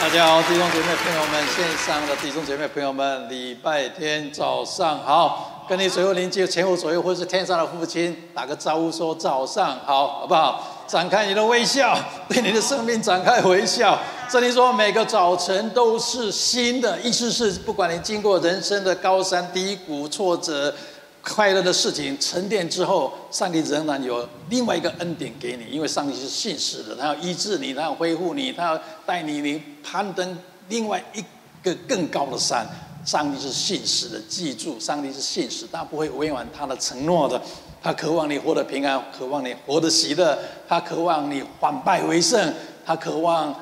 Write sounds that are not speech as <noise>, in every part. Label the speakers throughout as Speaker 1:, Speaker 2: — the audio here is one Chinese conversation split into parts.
Speaker 1: 大家好，弟兄姐妹朋友们，线上的弟兄姐妹朋友们，礼拜天早上好，跟你左右邻居前后左右，或是天上的父亲打个招呼，说早上好，好不好？展开你的微笑，对你的生命展开微笑。这里说每个早晨都是新的，意思是不管你经过人生的高山低谷、挫折。快乐的事情沉淀之后，上帝仍然有另外一个恩典给你，因为上帝是信实的，他要医治你，他要恢复你，他要带你你攀登另外一个更高的山。上帝是信实的，记住，上帝是信实，他不会违反他的承诺的。他渴望你活得平安，渴望你活得喜乐，他渴望你反败为胜，他渴望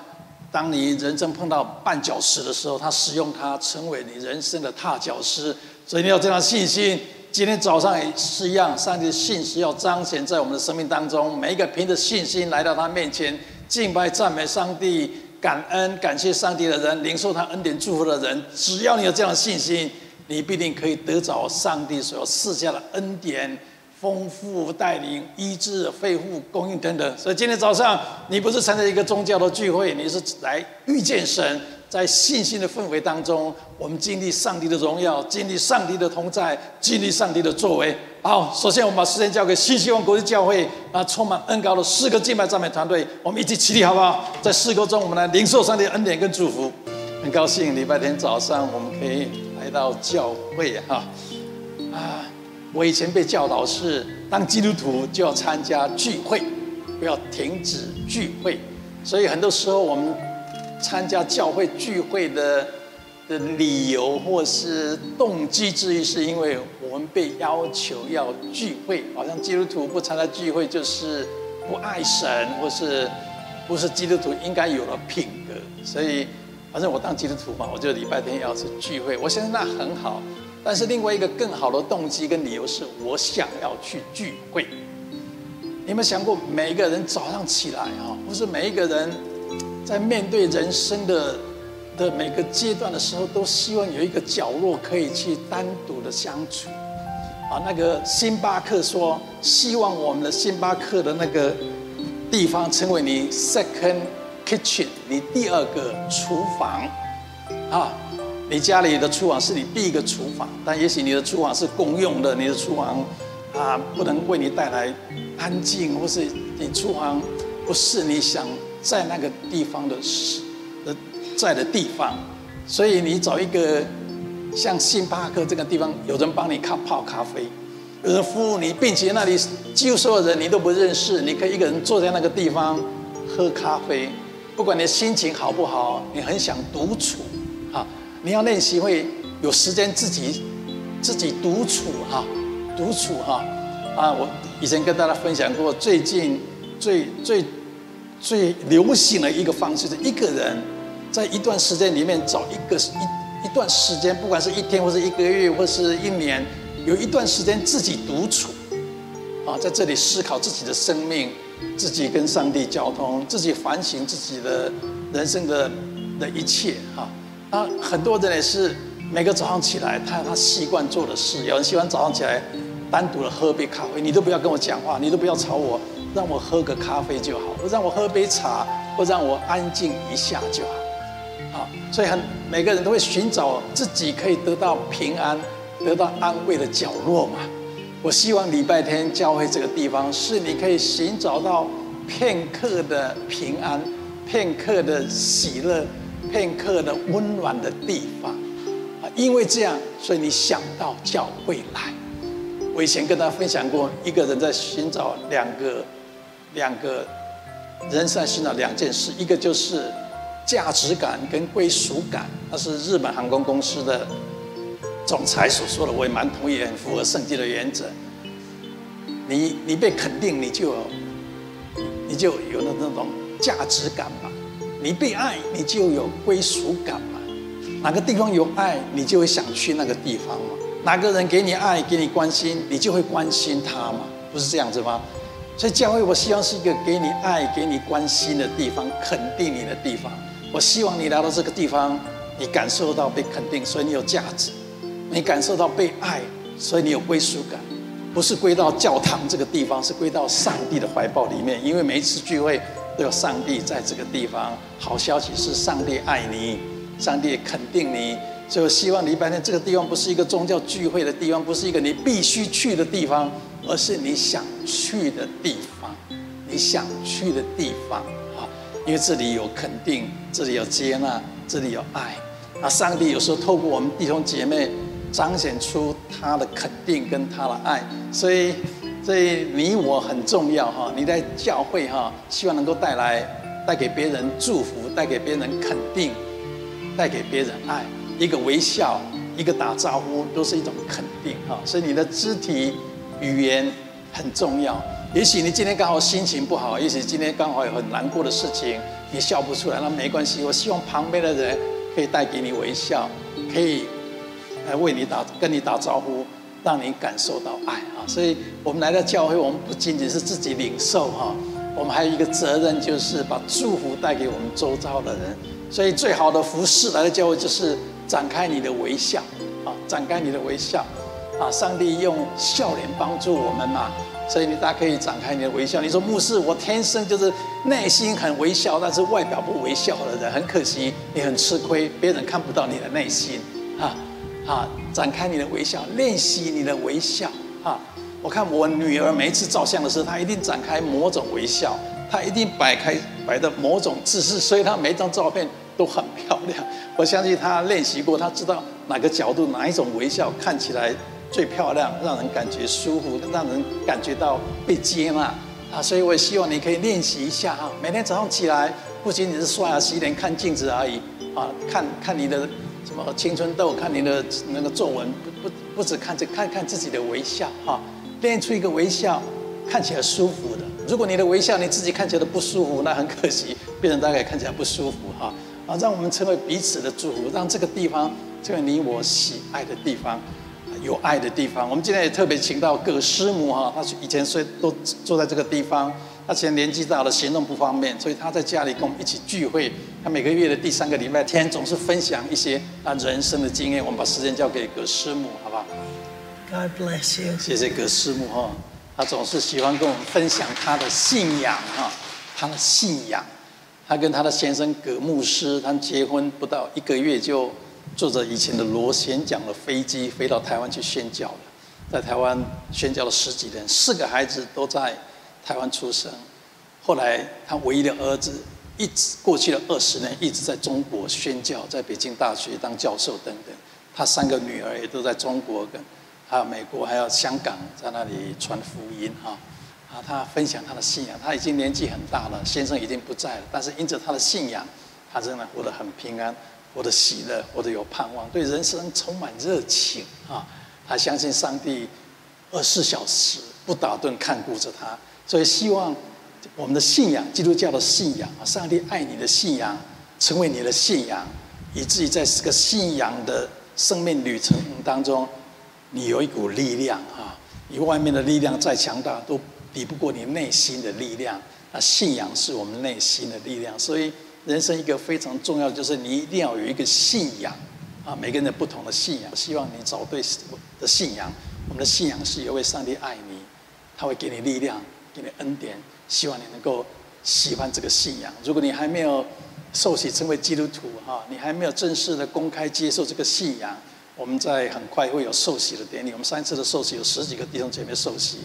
Speaker 1: 当你人生碰到绊脚石的时候，他使用他成为你人生的踏脚石。所以你要这样信心。今天早上也是一样，上帝的信实要彰显在我们的生命当中。每一个凭着信心来到他面前敬拜赞美上帝、感恩感谢上帝的人，领受他恩典祝福的人，只要你有这样的信心，你必定可以得着上帝所赐下的恩典、丰富带领、医治、恢复、供应等等。所以今天早上你不是参加一个宗教的聚会，你是来遇见神。在信心的氛围当中，我们经历上帝的荣耀，经历上帝的同在，经历上帝的作为。好，首先我们把时间交给新希望国际教会啊充满恩膏的四个敬拜赞美团队，我们一起起立好不好？在诗歌中，我们来领受上帝的恩典跟祝福。很高兴礼拜天早上我们可以来到教会哈。啊，我以前被教导是当基督徒就要参加聚会，不要停止聚会，所以很多时候我们。参加教会聚会的的理由或是动机之一，是因为们被要求要聚会，好像基督徒不参加聚会就是不爱神，或是不是基督徒应该有的品格。所以，反正我当基督徒嘛，我就礼拜天要去聚会。我相信那很好，但是另外一个更好的动机跟理由是我想要去聚会。你有没有想过，每一个人早上起来啊，不是每一个人。在面对人生的的每个阶段的时候，都希望有一个角落可以去单独的相处。啊，那个星巴克说，希望我们的星巴克的那个地方成为你 second kitchen，你第二个厨房。啊，你家里的厨房是你第一个厨房，但也许你的厨房是公用的，你的厨房啊不能为你带来安静，或是你厨房不是你想。在那个地方的是的在的地方，所以你找一个像星巴克这个地方，有人帮你咖泡咖啡，有人服务你，并且那里几乎所有人你都不认识，你可以一个人坐在那个地方喝咖啡。不管你心情好不好，你很想独处啊，你要练习会有时间自己自己独处哈，独处哈啊！我以前跟大家分享过，最近最最。最流行的一个方式是一个人在一段时间里面找一个一一段时间，不管是一天或是一个月或是一年，有一段时间自己独处，啊，在这里思考自己的生命，自己跟上帝交通，自己反省自己的人生的的一切，哈。那很多人也是每个早上起来，他他习惯做的事，有人喜欢早上起来单独的喝杯咖啡，你都不要跟我讲话，你都不要吵我。让我喝个咖啡就好，或让我喝杯茶，或让我安静一下就好。所以很每个人都会寻找自己可以得到平安、得到安慰的角落嘛。我希望礼拜天教会这个地方是你可以寻找到片刻的平安、片刻的喜乐、片刻的温暖的地方。啊，因为这样，所以你想到教会来。我以前跟大家分享过，一个人在寻找两个。两个人在寻找两件事，一个就是价值感跟归属感，那是日本航空公司的总裁所说的，我也蛮同意，很符合圣经的原则。你你被肯定，你就你就有了那种价值感嘛；你被爱，你就有归属感嘛。哪个地方有爱，你就会想去那个地方嘛。哪个人给你爱，给你关心，你就会关心他嘛，不是这样子吗？所以教会，我希望是一个给你爱、给你关心的地方，肯定你的地方。我希望你来到这个地方，你感受到被肯定，所以你有价值；你感受到被爱，所以你有归属感。不是归到教堂这个地方，是归到上帝的怀抱里面。因为每一次聚会都有上帝在这个地方。好消息是上帝爱你，上帝肯定你。所以我希望礼拜天这个地方不是一个宗教聚会的地方，不是一个你必须去的地方，而是你想去的地方，你想去的地方！因为这里有肯定，这里有接纳，这里有爱。啊上帝有时候透过我们弟兄姐妹彰显出他的肯定跟他的爱，所以，所以你我很重要哈！你在教会哈，希望能够带来带给别人祝福，带给别人肯定，带给别人爱。一个微笑，一个打招呼，都是一种肯定哈。所以你的肢体语言很重要。也许你今天刚好心情不好，也许今天刚好有很难过的事情，你笑不出来，那没关系。我希望旁边的人可以带给你微笑，可以来为你打跟你打招呼，让你感受到爱啊。所以我们来到教会，我们不仅仅是自己领受哈，我们还有一个责任，就是把祝福带给我们周遭的人。所以最好的服侍来到教会就是。展开你的微笑，啊，展开你的微笑，啊，上帝用笑脸帮助我们嘛，所以你大家可以展开你的微笑。你说牧师，我天生就是内心很微笑，但是外表不微笑的人，很可惜，你很吃亏，别人看不到你的内心，啊，啊，展开你的微笑，练习你的微笑，啊，我看我女儿每一次照相的时候，她一定展开某种微笑，她一定摆开摆的某种姿势，所以她每一张照片。都很漂亮，我相信她练习过，她知道哪个角度、哪一种微笑看起来最漂亮，让人感觉舒服，让人感觉到被接纳啊！所以我也希望你可以练习一下啊，每天早上起来，不仅仅是刷牙洗脸、看镜子而已啊，看看你的什么青春痘，看你的那个皱纹，不不不只看这，看看自己的微笑哈，练出一个微笑，看起来舒服的。如果你的微笑你自己看起来都不舒服，那很可惜，别人大概看起来不舒服哈。啊，让我们成为彼此的祝福，让这个地方成为你我喜爱的地方，有爱的地方。我们今天也特别请到葛师母哈，她以前睡都坐在这个地方，她现在年纪大了，行动不方便，所以她在家里跟我们一起聚会。她每个月的第三个礼拜天总是分享一些他人生的经验。我们把时间交给葛师母，好不好
Speaker 2: ？God bless you。
Speaker 1: 谢谢葛师母哈，她总是喜欢跟我们分享她的信仰哈，她的信仰。她跟她的先生葛牧师，他们结婚不到一个月就坐着以前的螺旋桨的飞机飞到台湾去宣教了，在台湾宣教了十几年，四个孩子都在台湾出生。后来他唯一的儿子一直过去了二十年，一直在中国宣教，在北京大学当教授等等。他三个女儿也都在中国跟还有美国还有香港在那里传福音哈。啊，他分享他的信仰，他已经年纪很大了，先生已经不在了，但是因着他的信仰，他仍然活得很平安，我的喜乐，我的有盼望，对人生充满热情啊！他相信上帝二十四小时不打盹看顾着他，所以希望我们的信仰，基督教的信仰啊，上帝爱你的信仰，成为你的信仰，以至于在这个信仰的生命旅程当中，你有一股力量啊！你外面的力量再强大都。抵不过你内心的力量，那信仰是我们内心的力量。所以人生一个非常重要就是你一定要有一个信仰啊，每个人的不同的信仰。希望你找对的信仰。我们的信仰是有位上帝爱你，他会给你力量，给你恩典。希望你能够喜欢这个信仰。如果你还没有受洗成为基督徒哈，你还没有正式的公开接受这个信仰，我们在很快会有受洗的典礼。我们上一次的受洗有十几个弟兄姐妹受洗。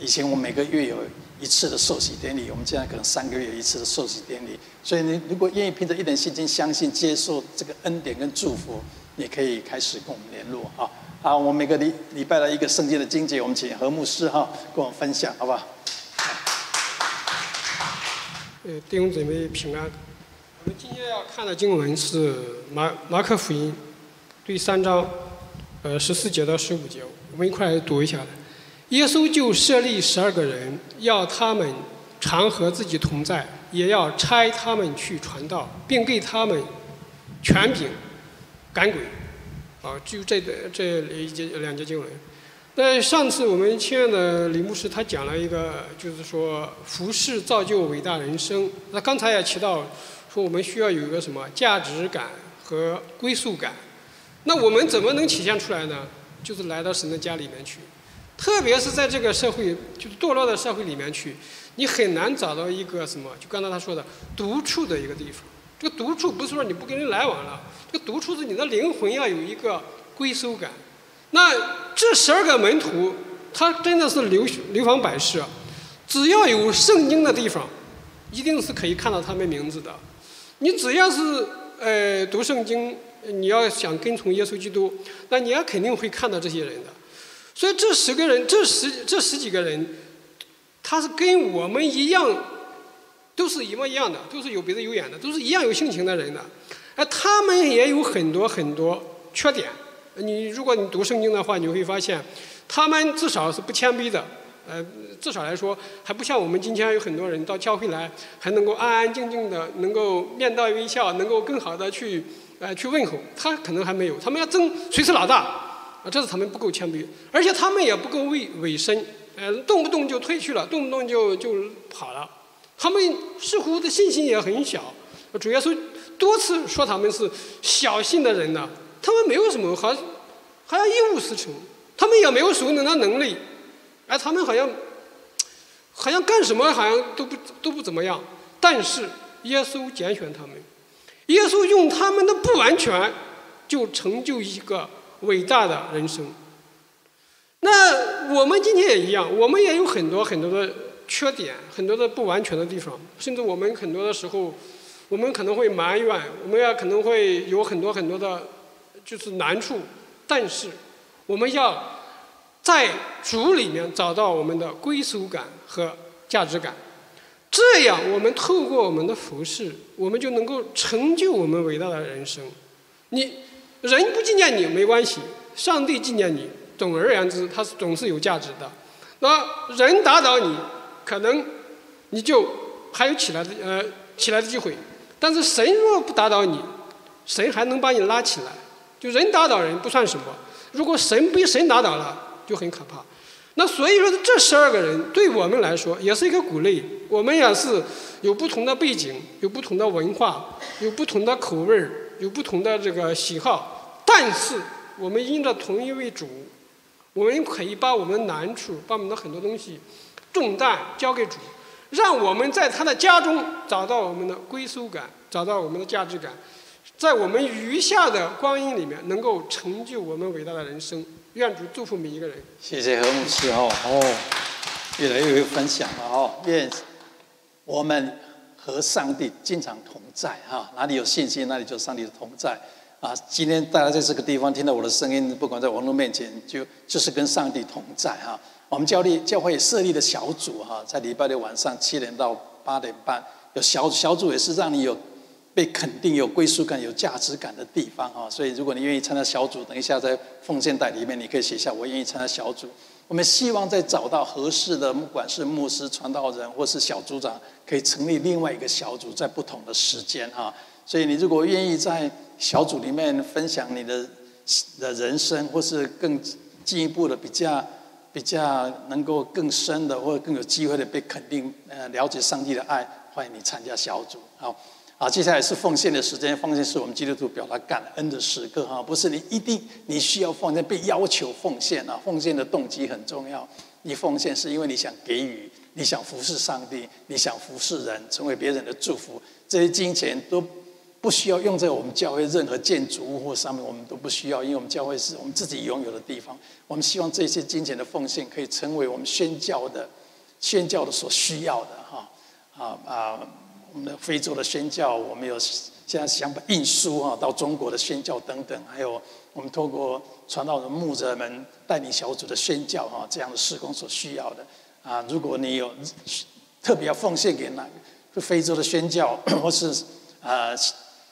Speaker 1: 以前我每个月有一次的受洗典礼，我们现在可能三个月一次的受洗典礼。所以你如果愿意凭着一点信心，相信接受这个恩典跟祝福，你可以开始跟我们联络啊。好，我们每个礼礼拜的一个圣经的经节，我们请何牧师哈跟我们分享，好不好？
Speaker 3: 呃，弟兄姊妹平安。我们今天要看的经文是马马可福音第三章，呃十四节到十五节，我们一块来读一下。耶稣就设立十二个人，要他们常和自己同在，也要差他们去传道，并给他们权柄赶鬼。啊，就这个这一节两节经文。那上次我们亲爱的李牧师他讲了一个，就是说服饰造就伟大人生。那刚才也提到说我们需要有一个什么价值感和归属感。那我们怎么能体现出来呢？就是来到神的家里面去。特别是在这个社会，就是堕落的社会里面去，你很难找到一个什么，就刚才他说的独处的一个地方。这个独处不是说你不跟人来往了，这个独处是你的灵魂要有一个归属感。那这十二个门徒，他真的是流流芳百世，只要有圣经的地方，一定是可以看到他们名字的。你只要是呃读圣经，你要想跟从耶稣基督，那你也肯定会看到这些人的。所以这十个人，这十这十几个人，他是跟我们一样，都是一模一样的，都是有鼻子有眼的，都是一样有性情的人的。而他们也有很多很多缺点。你如果你读圣经的话，你会发现，他们至少是不谦卑的，呃，至少来说还不像我们今天有很多人到教会来，还能够安安静静的，能够面带微笑，能够更好的去呃去问候。他可能还没有，他们要争谁是老大，啊，这是他们不够谦卑，而且他们也不够委委身，呃，动不动就退去了，动不动就就跑了。他们似乎的信心也很小，主耶稣多次说他们是小信的人呢。他们没有什么，好像好像一无是处，他们也没有属灵的能力，哎，他们好像好像干什么好像都不都不怎么样。但是耶稣拣选他们，耶稣用他们的不完全，就成就一个伟大的人生。那我们今天也一样，我们也有很多很多的缺点，很多的不完全的地方，甚至我们很多的时候，我们可能会埋怨，我们也可能会有很多很多的。就是难处，但是我们要在主里面找到我们的归属感和价值感，这样我们透过我们的服饰，我们就能够成就我们伟大的人生。你人不纪念你没关系，上帝纪念你，总而言之，他是总是有价值的。那人打倒你，可能你就还有起来的呃起来的机会，但是神若不打倒你，神还能把你拉起来。就人打倒人不算什么，如果神被神打倒了，就很可怕。那所以说，这十二个人对我们来说也是一个鼓励。我们也是有不同的背景，有不同的文化，有不同的口味儿，有不同的这个喜好。但是我们因着同一位主，我们可以把我们的难处，把我们的很多东西重担交给主，让我们在他的家中找到我们的归属感，找到我们的价值感。在我们余下的光阴里面，能够成就我们伟大的人生。愿主祝福每一个人。
Speaker 1: 谢谢何牧师哦哦，越来越有分享了哦。愿我们和上帝经常同在哈，哪里有信心，哪里就上帝的同在啊。今天大家在这个地方听到我的声音，不管在网络面前，就就是跟上帝同在哈。我们教立教会设立的小组哈，在礼拜六晚上七点到八点半有小小组，也是让你有。被肯定、有归属感、有价值感的地方啊，所以如果你愿意参加小组，等一下在奉献袋里面你可以写下“我愿意参加小组”。我们希望在找到合适的，不管是牧师、传道人或是小组长，可以成立另外一个小组，在不同的时间哈。所以你如果愿意在小组里面分享你的的人生，或是更进一步的比较比较能够更深的，或者更有机会的被肯定，呃，了解上帝的爱，欢迎你参加小组好。啊，接下来是奉献的时间。奉献是我们基督徒表达感恩的时刻哈，不是你一定你需要奉献，被要求奉献啊。奉献的动机很重要，你奉献是因为你想给予，你想服侍上帝，你想服侍人，成为别人的祝福。这些金钱都不需要用在我们教会任何建筑物或上面，我们都不需要，因为我们教会是我们自己拥有的地方。我们希望这些金钱的奉献可以成为我们宣教的宣教的所需要的哈啊啊。我们的非洲的宣教，我们有现在想把印书啊到中国的宣教等等，还有我们透过传道人牧者们带领小组的宣教哈，这样的事工所需要的啊。如果你有特别要奉献给哪个非洲的宣教，或是啊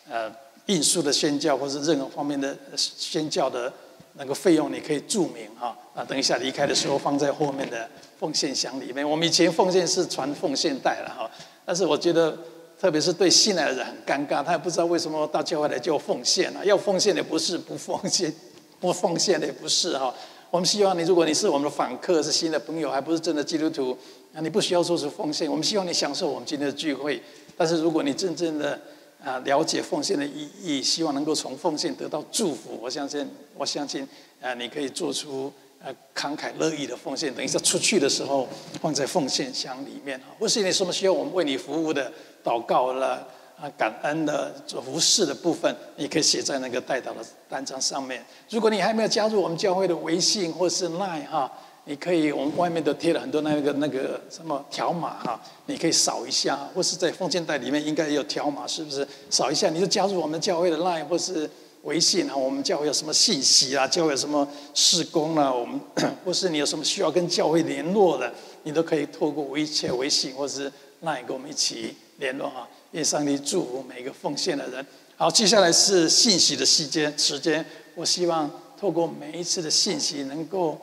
Speaker 1: 呃印书的宣教，或是任何方面的宣教的那个费用，你可以注明哈啊。等一下离开的时候放在后面的奉献箱里面。我们以前奉献是传奉献袋了哈，但是我觉得。特别是对信来的人很尴尬，他也不知道为什么到教会来就奉献了。要奉献的不是不奉献，<laughs> 不奉献的也不是哈。我们希望你，如果你是我们的访客，是新的朋友，还不是真的基督徒，那你不需要说是奉献。我们希望你享受我们今天的聚会。但是如果你真正的啊了解奉献的意义，希望能够从奉献得到祝福，我相信，我相信啊，你可以做出呃慷慨乐意的奉献，等一下出去的时候放在奉献箱里面啊。或是你什么需要我们为你服务的祷告了啊，感恩的服侍的部分，你可以写在那个代祷的单张上面。如果你还没有加入我们教会的微信或是 Line 哈。你可以，我们外面都贴了很多那个那个什么条码哈，你可以扫一下，或是在奉献袋里面应该有条码，是不是？扫一下你就加入我们教会的 Line 或是微信啊。我们教会有什么信息啊？教会有什么事工啊？我们或是你有什么需要跟教会联络的，你都可以透过微信、微信或是 Line 跟我们一起联络哈。愿上帝祝福每一个奉献的人。好，接下来是信息的时间时间，我希望透过每一次的信息能够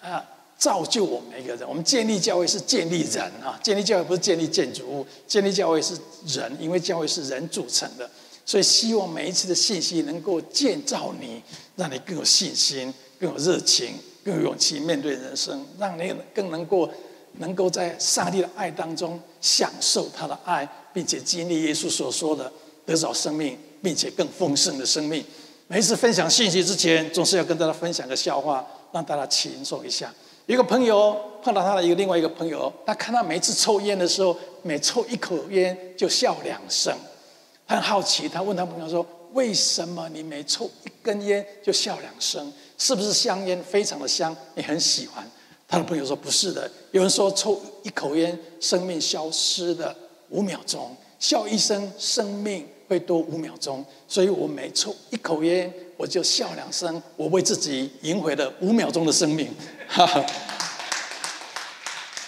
Speaker 1: 啊。造就我们一个人。我们建立教会是建立人啊，建立教会不是建立建筑物，建立教会是人，因为教会是人组成的。所以希望每一次的信息能够建造你，让你更有信心、更有热情、更有勇气面对人生，让你更能够能够在上帝的爱当中享受他的爱，并且经历耶稣所说的得着生命，并且更丰盛的生命。每一次分享信息之前，总是要跟大家分享个笑话，让大家轻松一下。一个朋友碰到他的一个另外一个朋友，他看他每次抽烟的时候，每抽一口烟就笑两声。他很好奇，他问他朋友说：“为什么你每抽一根烟就笑两声？是不是香烟非常的香，你很喜欢？”他的朋友说：“不是的，有人说抽一口烟，生命消失的五秒钟；笑一声，生命会多五秒钟。所以我每抽一口烟，我就笑两声，我为自己赢回了五秒钟的生命。”哈哈，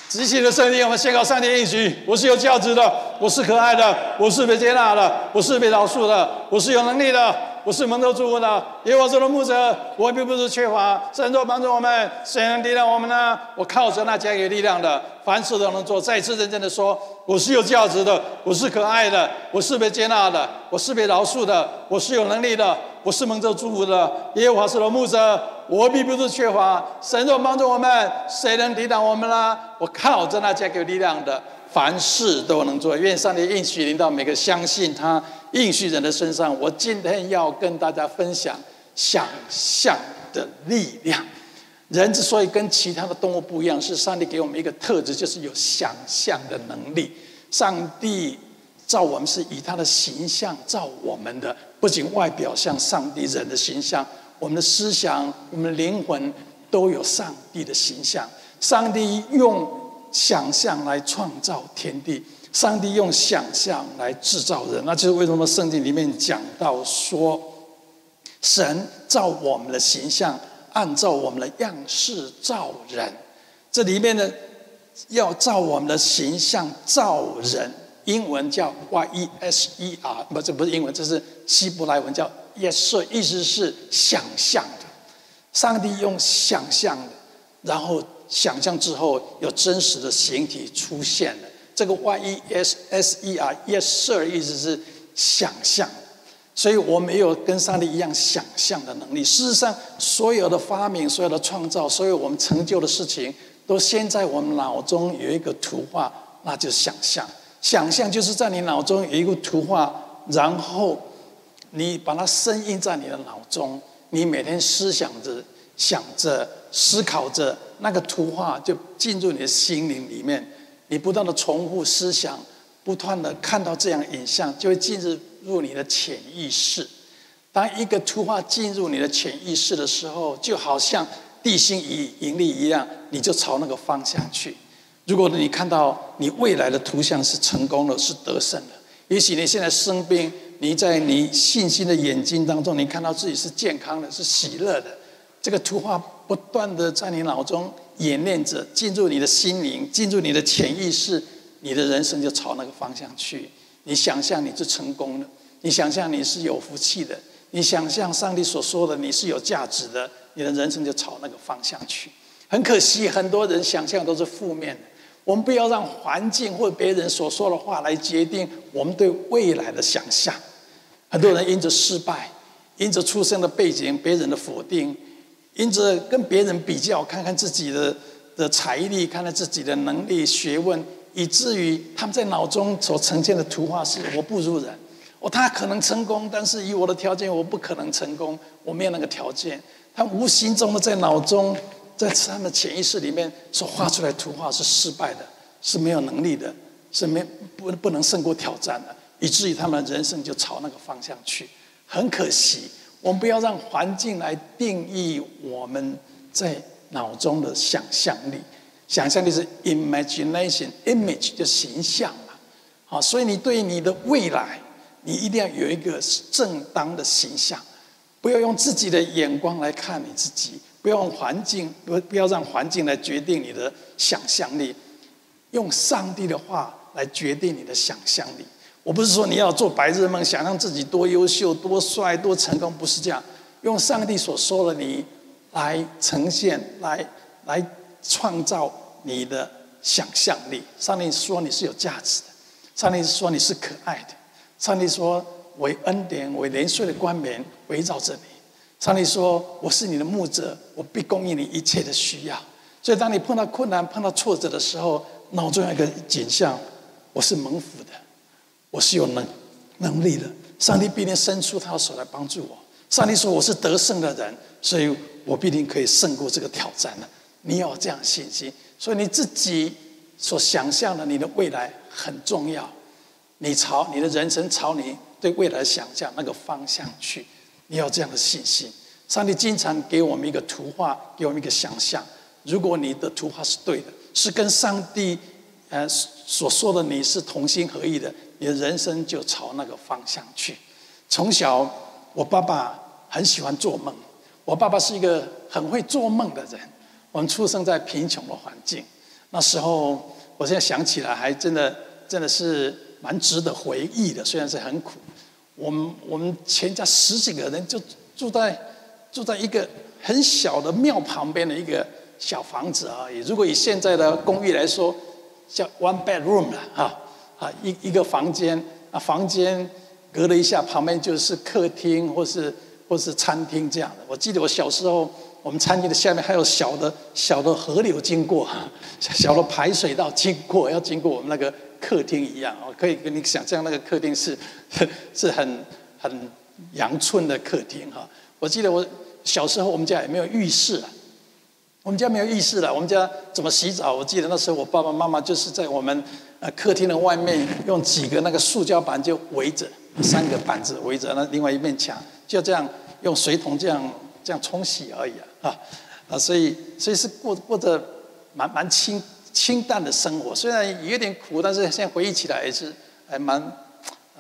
Speaker 1: 极其的圣经，我们宣告上帝应许：我是有价值的，我是可爱的，我是被接纳的，我是被饶恕的，我是有能力的，我是蒙受祝福的。耶和华是我的牧者，我并不是缺乏。神若帮助我们，谁能抵挡我们呢？我靠着那加给力量的，凡事都能做。再次认真的说，我是有价值的，我是可爱的，我是被接纳的，我是被饶恕的，我是有能力的，我是蒙受祝福的。耶和华是我的牧者。我并不是缺乏，神若帮助我们，谁能抵挡我们呢？我靠着那加给力量的，凡事都能做。愿上帝应许临到每个相信他应许人的身上。我今天要跟大家分享想象的力量。人之所以跟其他的动物不一样，是上帝给我们一个特质，就是有想象的能力。上帝造我们是以他的形象造我们的，不仅外表像上帝人的形象。我们的思想、我们的灵魂都有上帝的形象。上帝用想象来创造天地，上帝用想象来制造人。那就是为什么圣经里面讲到说，神造我们的形象，按照我们的样式造人。这里面呢，要照我们的形象造人，英文叫 Y E S E R，不，这不是英文，这是希伯来文叫。Yes，意思是想象的。上帝用想象的，然后想象之后有真实的形体出现了。这个 Y E S S E R，Yes Sir，意思是想象。所以我没有跟上帝一样想象的能力。事实上，所有的发明、所有的创造、所有我们成就的事情，都先在我们脑中有一个图画，那就是想象。想象就是在你脑中有一个图画，然后。你把它深印在你的脑中，你每天思想着、想着、思考着，那个图画就进入你的心灵里面。你不断的重复思想，不断的看到这样影像，就会进入入你的潜意识。当一个图画进入你的潜意识的时候，就好像地心引引力一样，你就朝那个方向去。如果你看到你未来的图像是成功的，是得胜的，也许你现在生病。你在你信心的眼睛当中，你看到自己是健康的，是喜乐的。这个图画不断的在你脑中演练着，进入你的心灵，进入你的潜意识，你的人生就朝那个方向去。你想象你是成功的，你想象你是有福气的，你想象上帝所说的你是有价值的，你的人生就朝那个方向去。很可惜，很多人想象都是负面的。我们不要让环境或别人所说的话来决定我们对未来的想象。很多人因着失败，因着出生的背景、别人的否定，因着跟别人比较，看看自己的的财力，看看自己的能力、学问，以至于他们在脑中所呈现的图画是：我不如人。哦，他可能成功，但是以我的条件，我不可能成功。我没有那个条件。他无形中的在脑中在他们潜意识里面所画出来图画是失败的，是没有能力的，是没不不能胜过挑战的，以至于他们人生就朝那个方向去。很可惜，我们不要让环境来定义我们在脑中的想象力。想象力是 imagination，image 就形象嘛。好，所以你对你的未来，你一定要有一个正当的形象，不要用自己的眼光来看你自己，不要用环境，不不要让环境来决定你的想象力，用上帝的话来决定你的想象力。我不是说你要做白日梦，想让自己多优秀、多帅、多成功，不是这样。用上帝所说的你来呈现，来来创造你的想象力。上帝说你是有价值的，上帝说你是可爱的，上帝说为恩典、为怜恤的冠冕围绕着你。上帝说我是你的牧者，我必供应你一切的需要。所以当你碰到困难、碰到挫折的时候，脑中有一个景象：我是蒙福的。我是有能能力的，上帝必定伸出他的手来帮助我。上帝说我是得胜的人，所以我必定可以胜过这个挑战的。你要有这样信心，所以你自己所想象的你的未来很重要。你朝你的人生朝你对未来想象那个方向去，你要这样的信心。上帝经常给我们一个图画，给我们一个想象。如果你的图画是对的，是跟上帝呃所说的你是同心合意的。你的人生就朝那个方向去。从小，我爸爸很喜欢做梦。我爸爸是一个很会做梦的人。我们出生在贫穷的环境，那时候，我现在想起来还真的真的是蛮值得回忆的。虽然是很苦，我们我们全家十几个人就住在住在一个很小的庙旁边的一个小房子而已。如果以现在的公寓来说，叫 one bedroom 了哈。啊，一一个房间，啊，房间隔了一下，旁边就是客厅，或是或是餐厅这样的。我记得我小时候，我们餐厅的下面还有小的小的河流经过，小的排水道经过，要经过我们那个客厅一样。我可以跟你想象，那个客厅是 <laughs> 是很很阳春的客厅哈。我记得我小时候，我们家也没有浴室啊，我们家没有浴室了。我们家怎么洗澡？我记得那时候我爸爸妈妈就是在我们。呃，客厅的外面用几个那个塑胶板就围着，三个板子围着那另外一面墙，就这样用水桶这样这样冲洗而已啊啊！所以所以是过过着蛮蛮清清淡的生活，虽然有点苦，但是现在回忆起来也是还蛮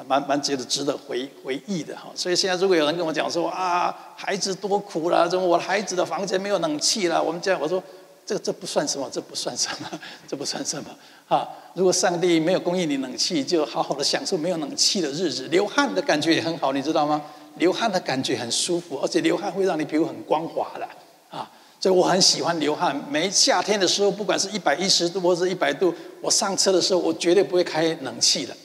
Speaker 1: 蛮蛮觉得值得回回忆的哈。所以现在如果有人跟我讲说啊，孩子多苦了，怎么我的孩子的房间没有冷气了？我们这样我说。这这不算什么，这不算什么，<laughs> 这不算什么啊！如果上帝没有供应你冷气，就好好的享受没有冷气的日子，流汗的感觉也很好，你知道吗？流汗的感觉很舒服，而且流汗会让你皮肤很光滑的！所以我很喜欢流汗。每夏天的时候，不管是一百一十度或者一百度，我上车的时候，我绝对不会开冷气的。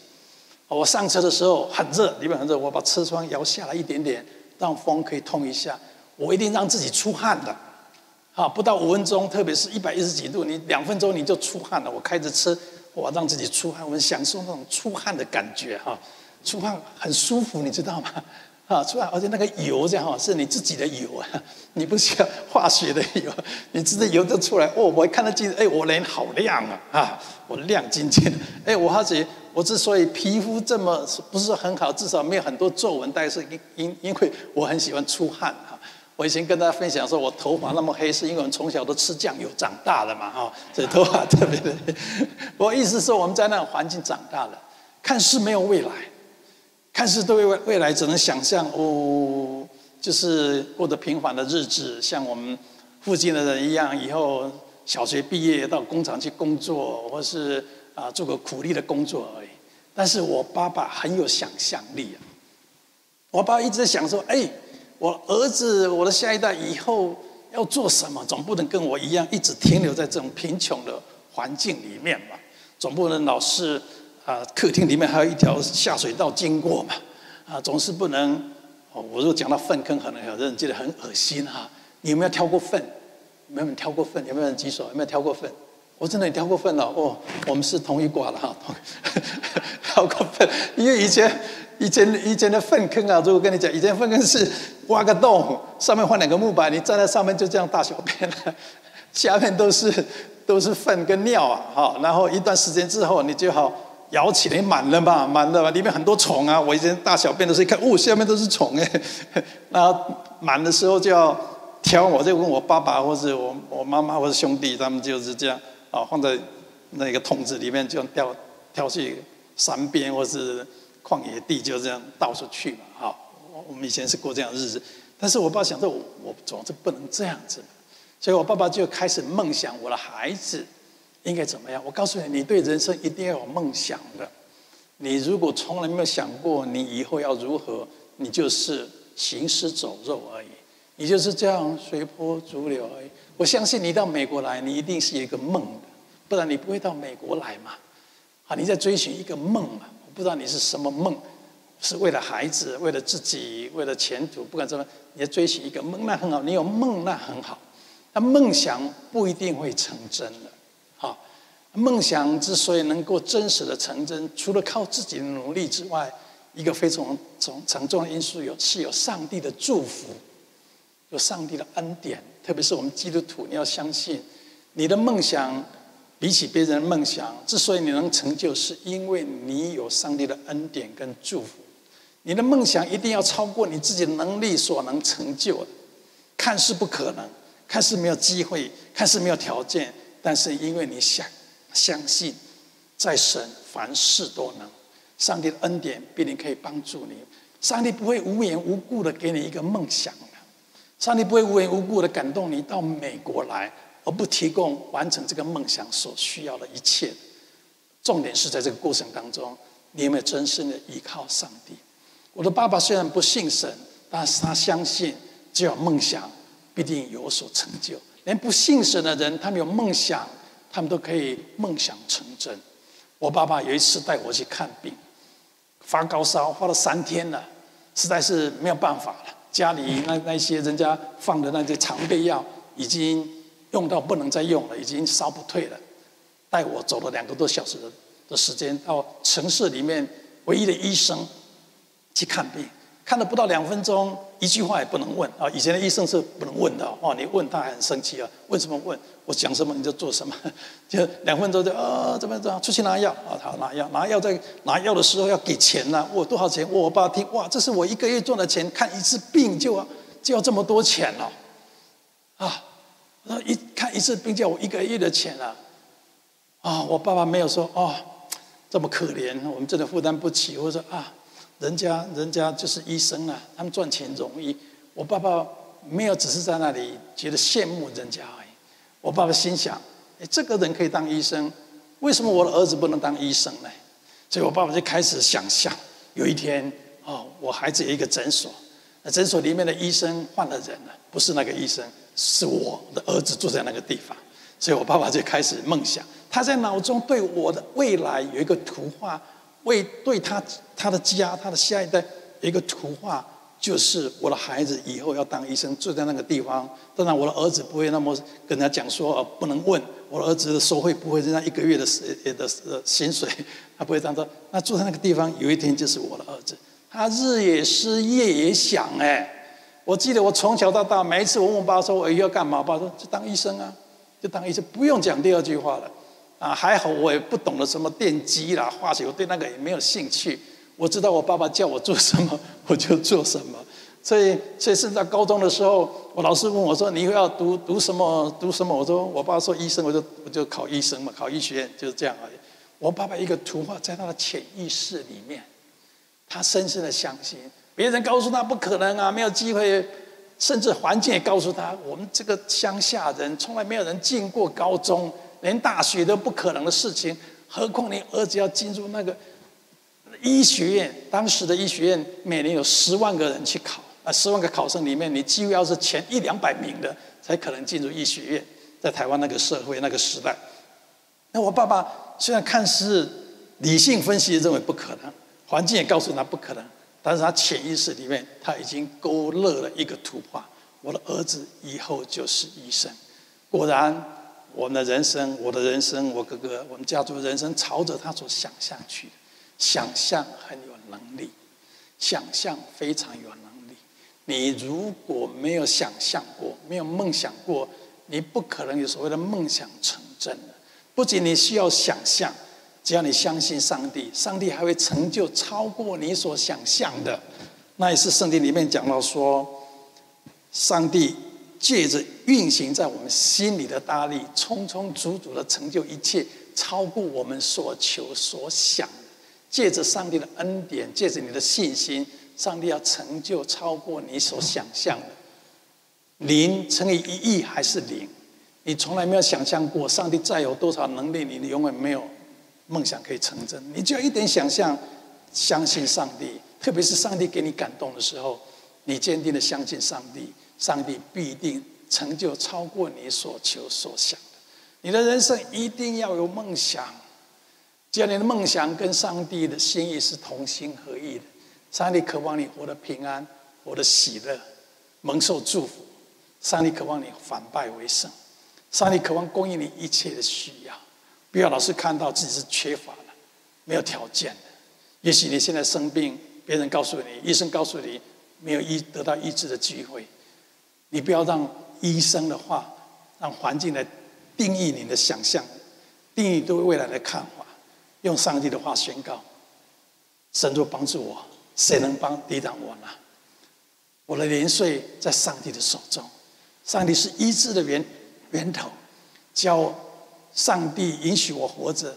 Speaker 1: 我上车的时候很热，里面很热，我把车窗摇下来一点点，让风可以通一下。我一定让自己出汗的。啊，不到五分钟，特别是一百一十几度，你两分钟你就出汗了。我开着车，我让自己出汗，我们享受那种出汗的感觉哈，出汗很舒服，你知道吗？啊，出汗，而且那个油这样哈，是你自己的油啊，你不需要 <laughs> 化学的油，你自己油就出来。哦，我一看到镜子，哎，我脸好亮啊，啊，我亮晶晶的。哎，我发觉我之所以皮肤这么不是很好，至少没有很多皱纹，但是因因因为我很喜欢出汗。我以前跟大家分享说，我头发那么黑，是因为我们从小都吃酱油长大的嘛，哈，所以头发特别的黑。<laughs> 我意思是，我们在那个环境长大了，看似没有未来，看似对未未来只能想象哦，就是过着平凡的日子，像我们附近的人一样，以后小学毕业到工厂去工作，或是啊做个苦力的工作而已。但是我爸爸很有想象力啊，我爸一直在想说，哎。我儿子，我的下一代以后要做什么？总不能跟我一样一直停留在这种贫穷的环境里面嘛？总不能老是啊，客厅里面还有一条下水道经过嘛？啊，总是不能。哦，我如果讲到粪坑，可能有人觉得很恶心哈。你有没有挑过粪？有没有挑过粪？有没有人举手？有没有挑过粪？我真的挑过粪了哦。我们是同一挂的哈，<laughs> 挑过粪，因为以前。以前以前的粪坑啊，如果跟你讲，以前粪坑是挖个洞，上面放两个木板，你站在上面就这样大小便了。<laughs> 下面都是都是粪跟尿啊，哈，然后一段时间之后，你就好舀起来满了吧，满了吧，里面很多虫啊，我以前大小便的时候一看，哦，下面都是虫哎，<laughs> 那满的时候就要挑，我就问我爸爸或者我我妈妈或者兄弟，他们就是这样啊，放在那个桶子里面就掉挑去山边或是旷野地，就这样到处去嘛，哈，我们以前是过这样日子。但是我爸想说，我我总是不能这样子，所以我爸爸就开始梦想我的孩子应该怎么样。我告诉你，你对人生一定要有梦想的。你如果从来没有想过你以后要如何，你就是行尸走肉而已，你就是这样随波逐流而已。我相信你到美国来，你一定是一个梦的，不然你不会到美国来嘛。啊，你在追寻一个梦嘛？我不知道你是什么梦。是为了孩子，为了自己，为了前途，不管怎么，你在追寻一个梦，那很好。你有梦，那很好。那梦想不一定会成真的，梦想之所以能够真实的成真，除了靠自己的努力之外，一个非常重沉重的因素有是有上帝的祝福，有上帝的恩典。特别是我们基督徒，你要相信，你的梦想比起别人的梦想，之所以你能成就，是因为你有上帝的恩典跟祝福。你的梦想一定要超过你自己的能力所能成就的，看似不可能，看似没有机会，看似没有条件，但是因为你想相信，在神凡事都能，上帝的恩典必定可以帮助你。上帝不会无缘无故的给你一个梦想的，上帝不会无缘无故的感动你到美国来，而不提供完成这个梦想所需要的一切。重点是在这个过程当中，你有没有真心的依靠上帝？我的爸爸虽然不信神，但是他相信，只要梦想，必定有所成就。连不信神的人，他们有梦想，他们都可以梦想成真。我爸爸有一次带我去看病，发高烧，发了三天了，实在是没有办法了。家里那那些人家放的那些常备药，已经用到不能再用了，已经烧不退了。带我走了两个多小时的时间，到城市里面唯一的医生。去看病，看了不到两分钟，一句话也不能问啊！以前的医生是不能问的哦，你问他还很生气啊！问什么问？我讲什么你就做什么，<laughs> 就两分钟就啊，怎么怎么出去拿药啊？他拿药，拿药在拿药的时候要给钱呐、我多少钱？我爸听哇，这是我一个月赚的钱，看一次病就要就要这么多钱了啊！那一看一次病就要我一个月的钱了啊！我爸爸没有说哦，这么可怜，我们真的负担不起，我说啊。人家人家就是医生啊，他们赚钱容易。我爸爸没有只是在那里觉得羡慕人家而已。我爸爸心想：哎，这个人可以当医生，为什么我的儿子不能当医生呢？所以我爸爸就开始想象，有一天哦，我孩子有一个诊所，那诊所里面的医生换了人了，不是那个医生，是我的儿子住在那个地方。所以我爸爸就开始梦想，他在脑中对我的未来有一个图画。为对他他的家他的下一代一个图画，就是我的孩子以后要当医生，住在那个地方。当然，我的儿子不会那么跟他讲说，呃，不能问。我的儿子的收费不会是那一个月的的的薪水，他不会这样说。那住在那个地方，有一天就是我的儿子。他日也思夜也想，哎，我记得我从小到大，每一次我问我爸说我要干嘛，我爸说就当医生啊，就当医生，不用讲第二句话了。啊，还好我也不懂得什么电机啦、化学，我对那个也没有兴趣。我知道我爸爸叫我做什么，<laughs> 我就做什么。所以，所以是在高中的时候，我老师问我说：“你以后要读读什么？读什么？”我说：“我爸说医生，我就我就考医生嘛，考医学院就是这样而已。”我爸爸一个图画在他的潜意识里面，他深深的相信。别人告诉他不可能啊，没有机会，甚至环境也告诉他，我们这个乡下人从来没有人进过高中。连大学都不可能的事情，何况你儿子要进入那个医学院？当时的医学院每年有十万个人去考，啊，十万个考生里面，你几乎要是前一两百名的，才可能进入医学院。在台湾那个社会那个时代，那我爸爸虽然看似理性分析认为不可能，环境也告诉他不可能，但是他潜意识里面他已经勾勒了一个图画：我的儿子以后就是医生。果然。我们的人生，我的人生，我哥哥，我们家族人生，朝着他所想象去。想象很有能力，想象非常有能力。你如果没有想象过，没有梦想过，你不可能有所谓的梦想成真的。不仅你需要想象，只要你相信上帝，上帝还会成就超过你所想象的。那也是圣经里面讲到说，上帝借着运行在我们心里的大力，充充足足的成就一切，超过我们所求所想。借着上帝的恩典，借着你的信心，上帝要成就超过你所想象的。零乘以一亿还是零？你从来没有想象过，上帝再有多少能力，你你永远没有梦想可以成真。你只要一点想象，相信上帝，特别是上帝给你感动的时候，你坚定的相信上帝，上帝必定成就超过你所求所想的。你的人生一定要有梦想，只要你的梦想跟上帝的心意是同心合意的，上帝渴望你活得平安，活得喜乐，蒙受祝福。上帝渴望你反败为胜，上帝渴望供应你一切的需要，不要老是看到自己是缺乏的，没有条件的。也许你现在生病，别人告诉你，医生告诉你没有医得到医治的机会，你不要让医生的话，让环境来定义你的想象，定义对未来的看法。用上帝的话宣告：神若帮助我，谁能帮抵挡我呢？我的年岁在上帝的手中。上帝是医治的源源头，只要上帝允许我活着，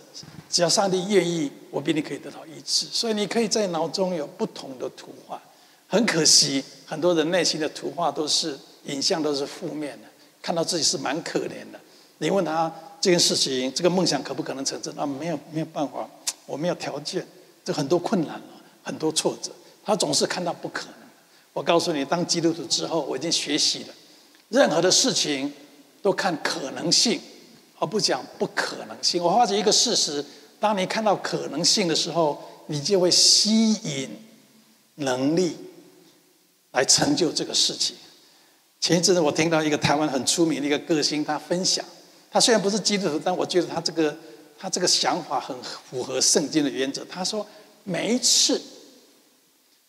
Speaker 1: 只要上帝愿意，我必定可以得到医治。所以你可以在脑中有不同的图画。很可惜，很多人内心的图画都是影像，都是负面的，看到自己是蛮可怜的。你问他这件事情，这个梦想可不可能成真？啊，没有，没有办法，我没有条件，这很多困难，很多挫折，他总是看到不可能。我告诉你，当基督徒之后，我已经学习了。任何的事情都看可能性，而不讲不可能性。我发觉一个事实：当你看到可能性的时候，你就会吸引能力来成就这个事情。前一阵子我听到一个台湾很出名的一个歌星，他分享，他虽然不是基督徒，但我觉得他这个他这个想法很符合圣经的原则。他说：每一次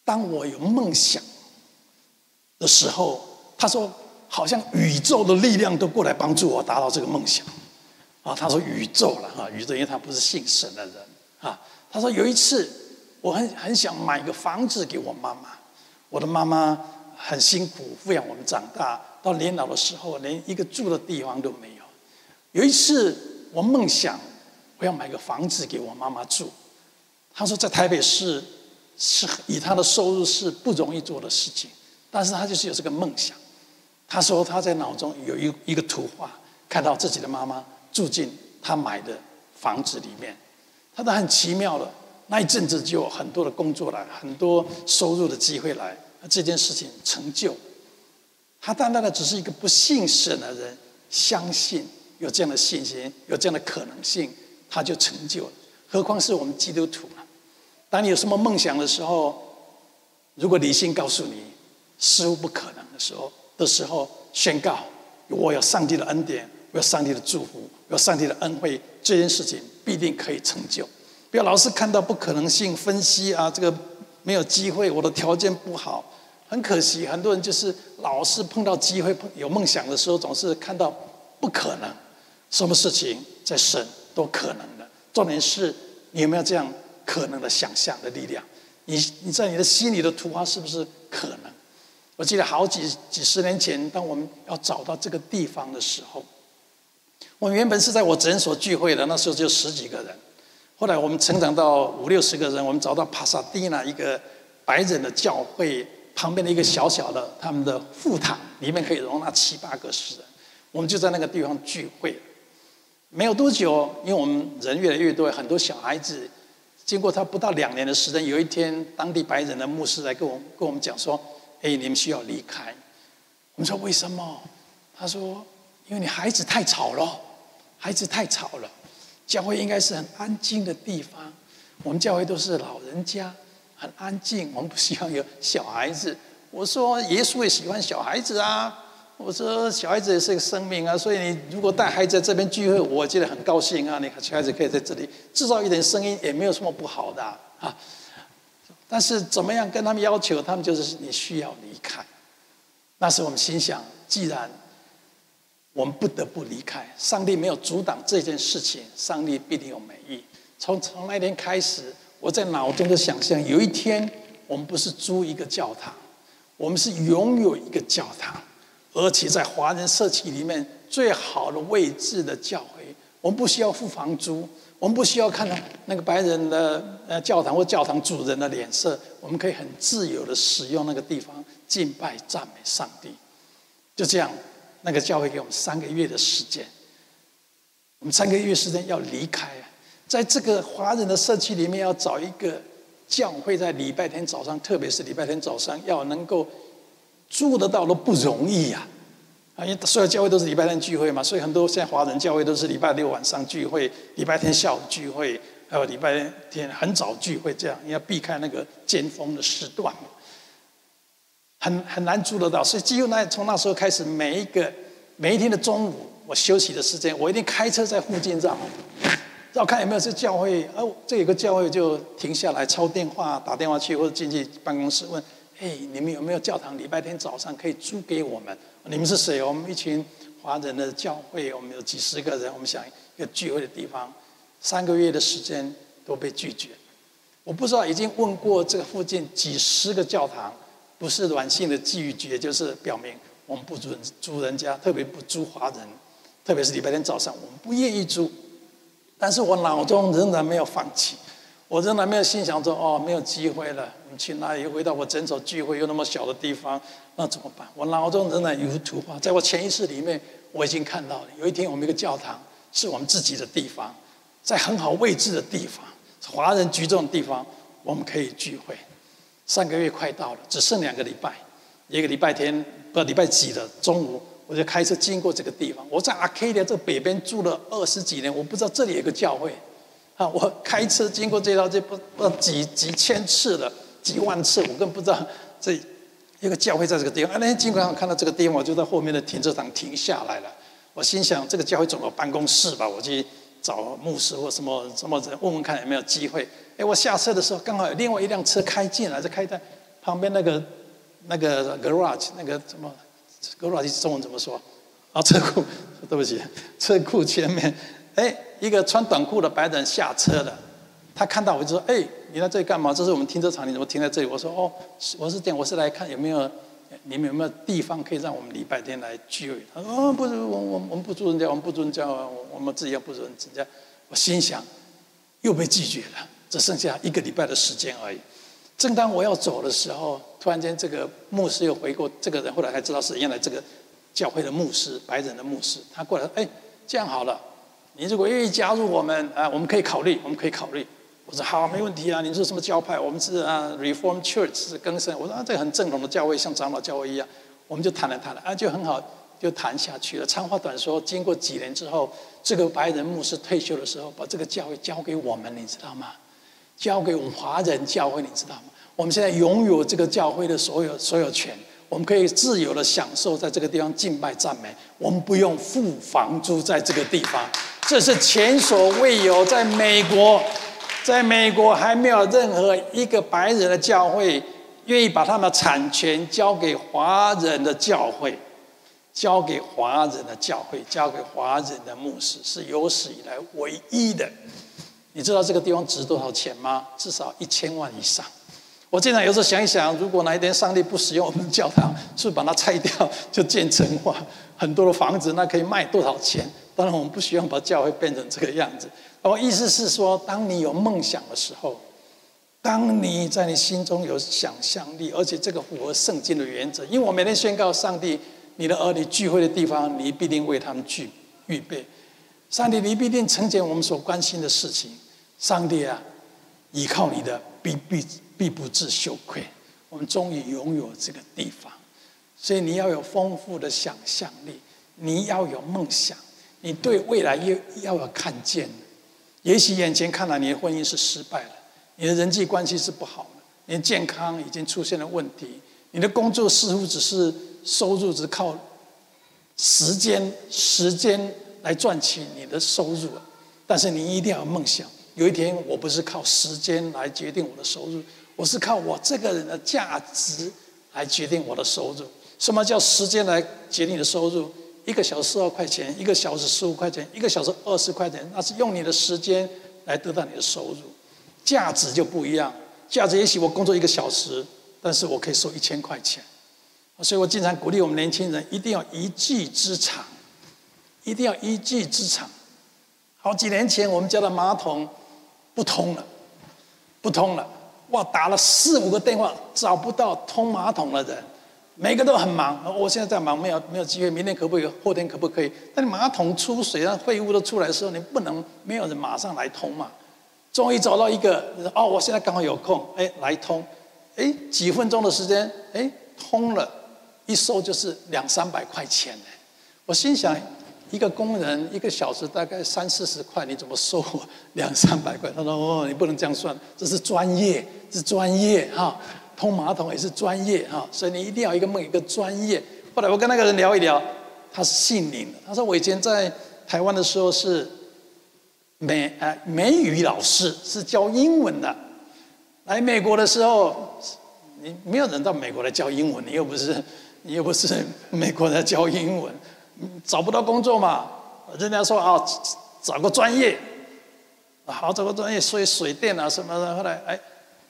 Speaker 1: 当我有梦想的时候，他说。好像宇宙的力量都过来帮助我达到这个梦想，啊，他说宇宙了哈，宇宙，因为他不是信神的人啊。他说有一次，我很很想买一个房子给我妈妈，我的妈妈很辛苦抚养我们长大，到年老的时候连一个住的地方都没有。有一次，我梦想我要买个房子给我妈妈住，他说在台北市是以他的收入是不容易做的事情，但是他就是有这个梦想。他说他在脑中有一一个图画，看到自己的妈妈住进他买的房子里面，他都很奇妙的。那一阵子就有很多的工作来，很多收入的机会来，这件事情成就。他单单的只是一个不信神的人，相信有这样的信心，有这样的可能性，他就成就了。何况是我们基督徒呢？当你有什么梦想的时候，如果理性告诉你似乎不可能的时候，的时候宣告，我有上帝的恩典，我有上帝的祝福，有上帝的恩惠，这件事情必定可以成就。不要老是看到不可能性，分析啊，这个没有机会，我的条件不好，很可惜，很多人就是老是碰到机会，有梦想的时候，总是看到不可能。什么事情在神都可能的，重点是你有没有这样可能的想象的力量？你你在你的心里的图画是不是可能？我记得好几几十年前，当我们要找到这个地方的时候，我们原本是在我诊所聚会的，那时候就十几个人。后来我们成长到五六十个人，我们找到帕萨蒂娜一个白人的教会旁边的一个小小的他们的副堂，里面可以容纳七八个十人。我们就在那个地方聚会。没有多久，因为我们人越来越多，很多小孩子。经过他不到两年的时间，有一天，当地白人的牧师来跟我跟我们讲说。哎，你们需要离开。我们说为什么？他说：“因为你孩子太吵了，孩子太吵了。教会应该是很安静的地方。我们教会都是老人家，很安静。我们不希望有小孩子。”我说：“耶稣也喜欢小孩子啊。”我说：“小孩子也是一个生命啊，所以你如果带孩子在这边聚会，我觉得很高兴啊。你看小孩子可以在这里制造一点声音，也没有什么不好的啊。”但是怎么样跟他们要求，他们就是你需要离开。那时我们心想，既然我们不得不离开。上帝没有阻挡这件事情，上帝必定有美意。从从那天开始，我在脑中的想象，有一天我们不是租一个教堂，我们是拥有一个教堂，而且在华人社区里面最好的位置的教会。我们不需要付房租，我们不需要看到那个白人的呃教堂或教堂主人的脸色，我们可以很自由的使用那个地方敬拜赞美上帝。就这样，那个教会给我们三个月的时间，我们三个月时间要离开。在这个华人的社区里面，要找一个教会，在礼拜天早上，特别是礼拜天早上，要能够住得到都不容易呀！啊，因为所有教会都是礼拜天聚会嘛，所以很多现在华人教会都是礼拜六晚上聚会，礼拜天下午聚会，还有礼拜天很早聚会，这样你要避开那个尖峰的时段，很很难租得到。所以几乎那从那时候开始，每一个每一天的中午，我休息的时间，我一定开车在附近绕。绕看有没有这教会，哦，这有个教会就停下来抄电话，打电话去或者进去办公室问，哎，你们有没有教堂？礼拜天早上可以租给我们？你们是谁？我们一群华人的教会，我们有几十个人，我们想一个聚会的地方。三个月的时间都被拒绝。我不知道已经问过这个附近几十个教堂，不是软性的拒绝，就是表明我们不准租人家，特别不租华人，特别是礼拜天早上，我们不愿意租。但是我脑中仍然没有放弃，我仍然没有心想说：“哦，没有机会了，你去哪里？回到我诊所聚会又那么小的地方，那怎么办？”我脑中仍然有幅图画，在我潜意识里面，我已经看到了。有一天，我们一个教堂是我们自己的地方，在很好位置的地方，华人居中的地方，我们可以聚会。三个月快到了，只剩两个礼拜，一个礼拜天，不知道礼拜几的中午。我就开车经过这个地方，我在阿卡迪亚这北边住了二十几年，我不知道这里有个教会，啊，我开车经过这条街不不知道几几千次了，几万次，我更不知道这一个教会在这个地方。啊，那天经过上看到这个地方，我就在后面的停车场停下来了。我心想，这个教会总有办公室吧，我去找牧师或什么什么人问问看有没有机会。哎，我下车的时候刚好有另外一辆车开进来，就开在旁边那个那个 garage 那个什么。garage 中文怎么说？啊，车库，对不起，车库前面，哎，一个穿短裤的白人下车了。他看到我就说：“哎，你在这里干嘛？这是我们停车场，你怎么停在这里？”我说：“哦，我是这样，我是来看有没有你们有没有地方可以让我们礼拜天来聚会。”他说：“哦，不是，我我我们不住人家，我们不住人家，我我们自己要不住人家。”我心想，又被拒绝了，只剩下一个礼拜的时间而已。正当我要走的时候，突然间这个牧师又回过，这个人后来才知道是原来这个教会的牧师，白人的牧师。他过来，哎，这样好了，你如果愿意加入我们啊，我们可以考虑，我们可以考虑。我说好，没问题啊。你是什么教派？我们是啊，Reform Church 是更生。我说啊，这个很正统的教会，像长老教会一样。我们就谈了谈了，啊，就很好，就谈下去了。长话短说，经过几年之后，这个白人牧师退休的时候，把这个教会交给我们，你知道吗？交给我们华人教会，你知道吗？我们现在拥有这个教会的所有所有权，我们可以自由的享受在这个地方敬拜赞美，我们不用付房租在这个地方，这是前所未有。在美国，在美国还没有任何一个白人的教会愿意把他们的产权交给华人的教会，交给华人的教会，交给华人的牧师，是有史以来唯一的。你知道这个地方值多少钱吗？至少一千万以上。我经常有时候想一想，如果哪一天上帝不使用我们教堂，是不是把它拆掉就建成化？很多的房子那可以卖多少钱？当然，我们不希望把教会变成这个样子。我意思是说，当你有梦想的时候，当你在你心中有想象力，而且这个符合圣经的原则，因为我每天宣告上帝，你的儿女聚会的地方，你必定为他们去预备。上帝，你必定成全我们所关心的事情。上帝啊，依靠你的必必必不致羞愧。我们终于拥有这个地方，所以你要有丰富的想象力，你要有梦想，你对未来要要有看见。也许眼前看来你的婚姻是失败了，你的人际关系是不好的，你的健康已经出现了问题，你的工作似乎只是收入只靠时间时间来赚取你的收入，但是你一定要有梦想。有一天，我不是靠时间来决定我的收入，我是靠我这个人的价值来决定我的收入。什么叫时间来决定你的收入？一个小时十二块钱，一个小时十五块钱，一个小时二十块钱，那是用你的时间来得到你的收入，价值就不一样。价值也许我工作一个小时，但是我可以收一千块钱。所以我经常鼓励我们年轻人一定要一技之长，一定要一技之长。好几年前我们家的马桶不通了，不通了，哇，打了四五个电话找不到通马桶的人。每个都很忙，我现在在忙，没有没有机会。明天可不可以？后天可不可以？但你马桶出水，让废物都出来的时候，你不能没有人马上来通嘛。终于找到一个，哦，我现在刚好有空，哎，来通，哎，几分钟的时间，哎，通了，一收就是两三百块钱。我心想，一个工人一个小时大概三四十块，你怎么收我两三百块？他说，哦，你不能这样算，这是专业，是专业哈。通马桶也是专业哈，所以你一定要一个梦，一个专业。后来我跟那个人聊一聊，他是姓林的。他说我以前在台湾的时候是美呃美语老师，是教英文的。来美国的时候，你没有人到美国来教英文，你又不是你又不是美国来教英文，找不到工作嘛。人家说啊，找个专业，好找个专业，所以水电啊什么的。后来哎。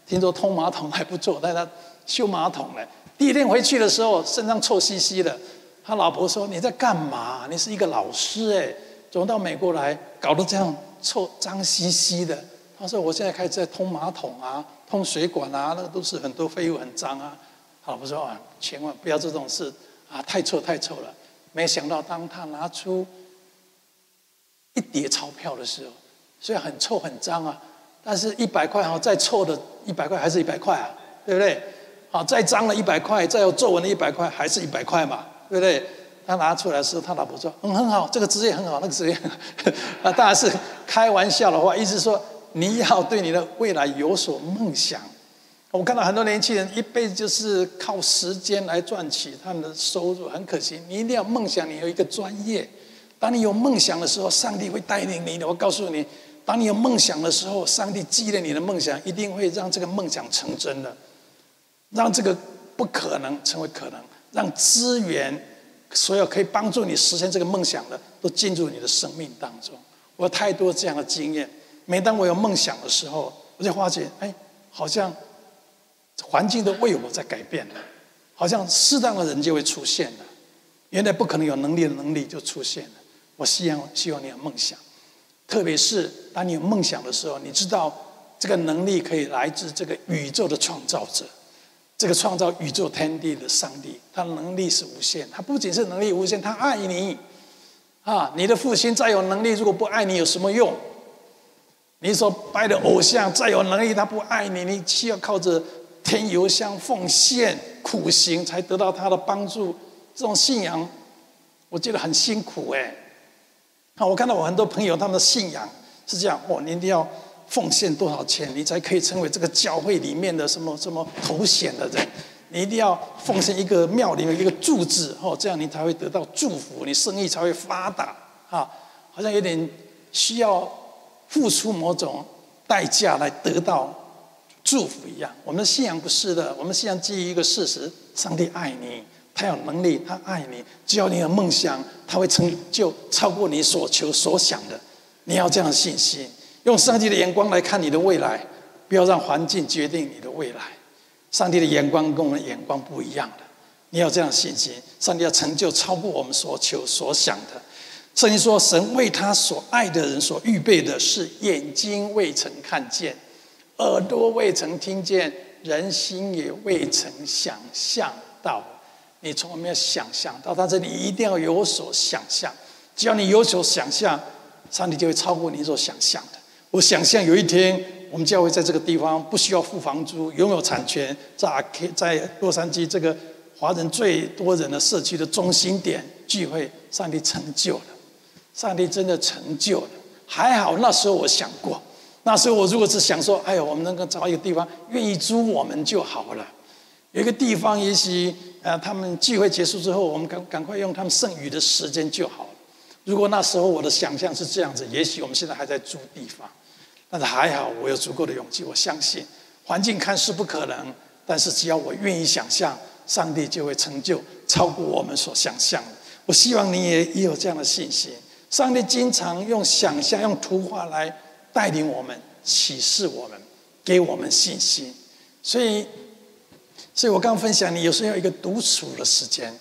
Speaker 1: 听说通马桶还不错，带他修马桶嘞。第一天回去的时候，身上臭兮兮的。他老婆说：“你在干嘛？你是一个老师哎，怎么到美国来搞得这样臭脏兮兮的？”他说：“我现在开始在通马桶啊，通水管啊，那个都是很多废物，很脏啊。”他老婆说：“啊，千万不要这种事啊，太臭太臭了。”没想到当他拿出一叠钞票的时候，虽然很臭很脏啊。但是一百块哈，再臭的一百块还是一百块啊，对不对？好，再脏的一百块，再有皱纹的一百块，还是一百块嘛，对不对？他拿出来的时候，他老婆说：“嗯，很好，这个职业很好，那个职业。”啊，当然是开玩笑的话，意思说你要对你的未来有所梦想。我看到很多年轻人一辈子就是靠时间来赚取他们的收入，很可惜。你一定要梦想，你有一个专业。当你有梦想的时候，上帝会带领你的。我告诉你。当你有梦想的时候，上帝激励你的梦想，一定会让这个梦想成真的，让这个不可能成为可能，让资源，所有可以帮助你实现这个梦想的，都进入你的生命当中。我有太多这样的经验。每当我有梦想的时候，我就发觉，哎，好像环境都为我在改变了，好像适当的人就会出现了。原来不可能有能力的能力就出现了。我希望，希望你有梦想。特别是当你有梦想的时候，你知道这个能力可以来自这个宇宙的创造者，这个创造宇宙天地的上帝，他的能力是无限。他不仅是能力无限，他爱你啊！你的父亲再有能力，如果不爱你，有什么用？你所拜的偶像再有能力，他不爱你，你需要靠着添油香、奉献、苦行才得到他的帮助。这种信仰，我觉得很辛苦哎。好，我看到我很多朋友，他们的信仰是这样：哦，你一定要奉献多少钱，你才可以成为这个教会里面的什么什么头衔的人？你一定要奉献一个庙里面一个柱子，哦，这样你才会得到祝福，你生意才会发达。啊，好像有点需要付出某种代价来得到祝福一样。我们的信仰不是的，我们信仰基于一个事实：上帝爱你。他有能力，他爱你。只要你有梦想，他会成就超过你所求所想的。你要这样的信心，用上帝的眼光来看你的未来，不要让环境决定你的未来。上帝的眼光跟我们的眼光不一样的。你要这样信心，上帝要成就超过我们所求所想的。圣经说，神为他所爱的人所预备的是眼睛未曾看见，耳朵未曾听见，人心也未曾想象到。你从来没有想象到，但是你一定要有所想象。只要你有所想象，上帝就会超过你所想象的。我想象有一天，我们教会在这个地方不需要付房租，拥有产权，在在洛杉矶这个华人最多人的社区的中心点聚会，上帝成就了，上帝真的成就了。还好那时候我想过，那时候我如果是想说，哎呀，我们能够找一个地方愿意租我们就好了，有一个地方也许。呃，他们聚会结束之后，我们赶赶快用他们剩余的时间就好了。如果那时候我的想象是这样子，也许我们现在还在租地方。但是还好，我有足够的勇气，我相信环境看似不可能，但是只要我愿意想象，上帝就会成就超过我们所想象的。我希望你也也有这样的信心。上帝经常用想象、用图画来带领我们、启示我们、给我们信心。所以，所以我刚分享，你有时候要一个独处的时间，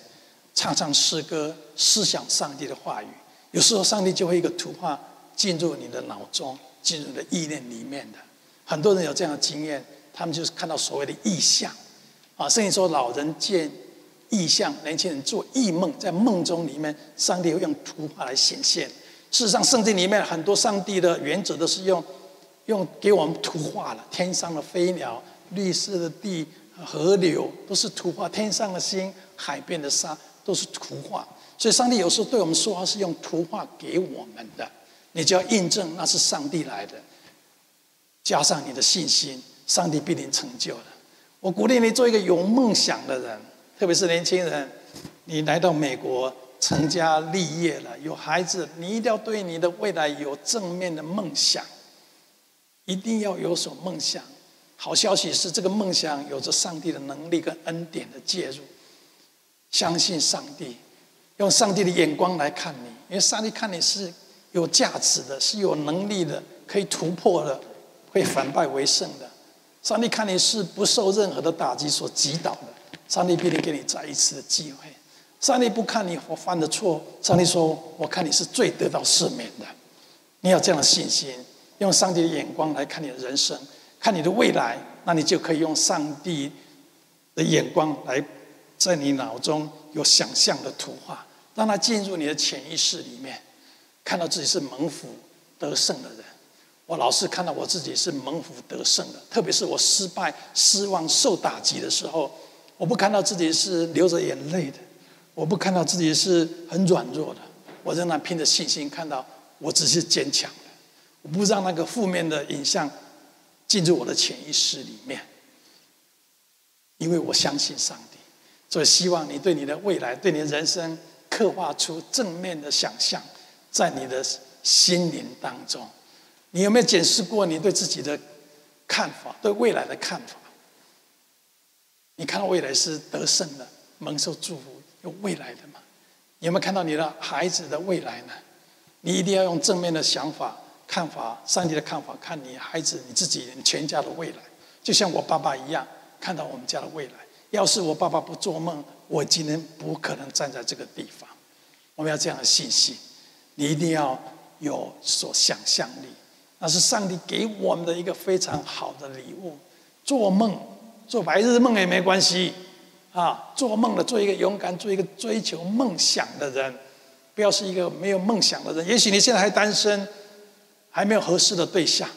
Speaker 1: 唱唱诗歌，思想上帝的话语。有时候，上帝就会一个图画进入你的脑中，进入你的意念里面的。很多人有这样的经验，他们就是看到所谓的意象。啊，甚至说老人见异象，年轻人做异梦，在梦中里面，上帝会用图画来显现。事实上，圣经里面很多上帝的原则都是用用给我们图画了，天上的飞鸟、绿色的地、河流都是图画，天上的星、海边的沙都是图画。所以，上帝有时候对我们说话是用图画给我们的，你就要印证那是上帝来的，加上你的信心，上帝必定成就的。我鼓励你做一个有梦想的人，特别是年轻人。你来到美国成家立业了，有孩子，你一定要对你的未来有正面的梦想，一定要有所梦想。好消息是，这个梦想有着上帝的能力跟恩典的介入。相信上帝，用上帝的眼光来看你，因为上帝看你是有价值的，是有能力的，可以突破的，会反败为胜的。上帝看你是不受任何的打击所击倒的，上帝必定给你再一次的机会。上帝不看你我犯的错，上帝说：“我看你是最得到赦免的。”你要这样的信心，用上帝的眼光来看你的人生，看你的未来，那你就可以用上帝的眼光来在你脑中有想象的图画，让它进入你的潜意识里面，看到自己是蒙福得胜的人。我老是看到我自己是蒙福得胜的，特别是我失败、失望、受打击的时候，我不看到自己是流着眼泪的，我不看到自己是很软弱的，我仍然凭着信心看到我只是坚强的。我不让那个负面的影像进入我的潜意识里面，因为我相信上帝，所以希望你对你的未来、对你的人生刻画出正面的想象，在你的心灵当中。你有没有检视过你对自己的看法，对未来的看法？你看到未来是得胜的，蒙受祝福，有未来的吗？你有没有看到你的孩子的未来呢？你一定要用正面的想法、看法、上帝的看法，看你孩子、你自己、你全家的未来。就像我爸爸一样，看到我们家的未来。要是我爸爸不做梦，我今天不可能站在这个地方。我们要这样的信心，你一定要有所想象力。那是上帝给我们的一个非常好的礼物。做梦，做白日梦也没关系，啊，做梦的做一个勇敢，做一个追求梦想的人，不要是一个没有梦想的人。也许你现在还单身，还没有合适的对象，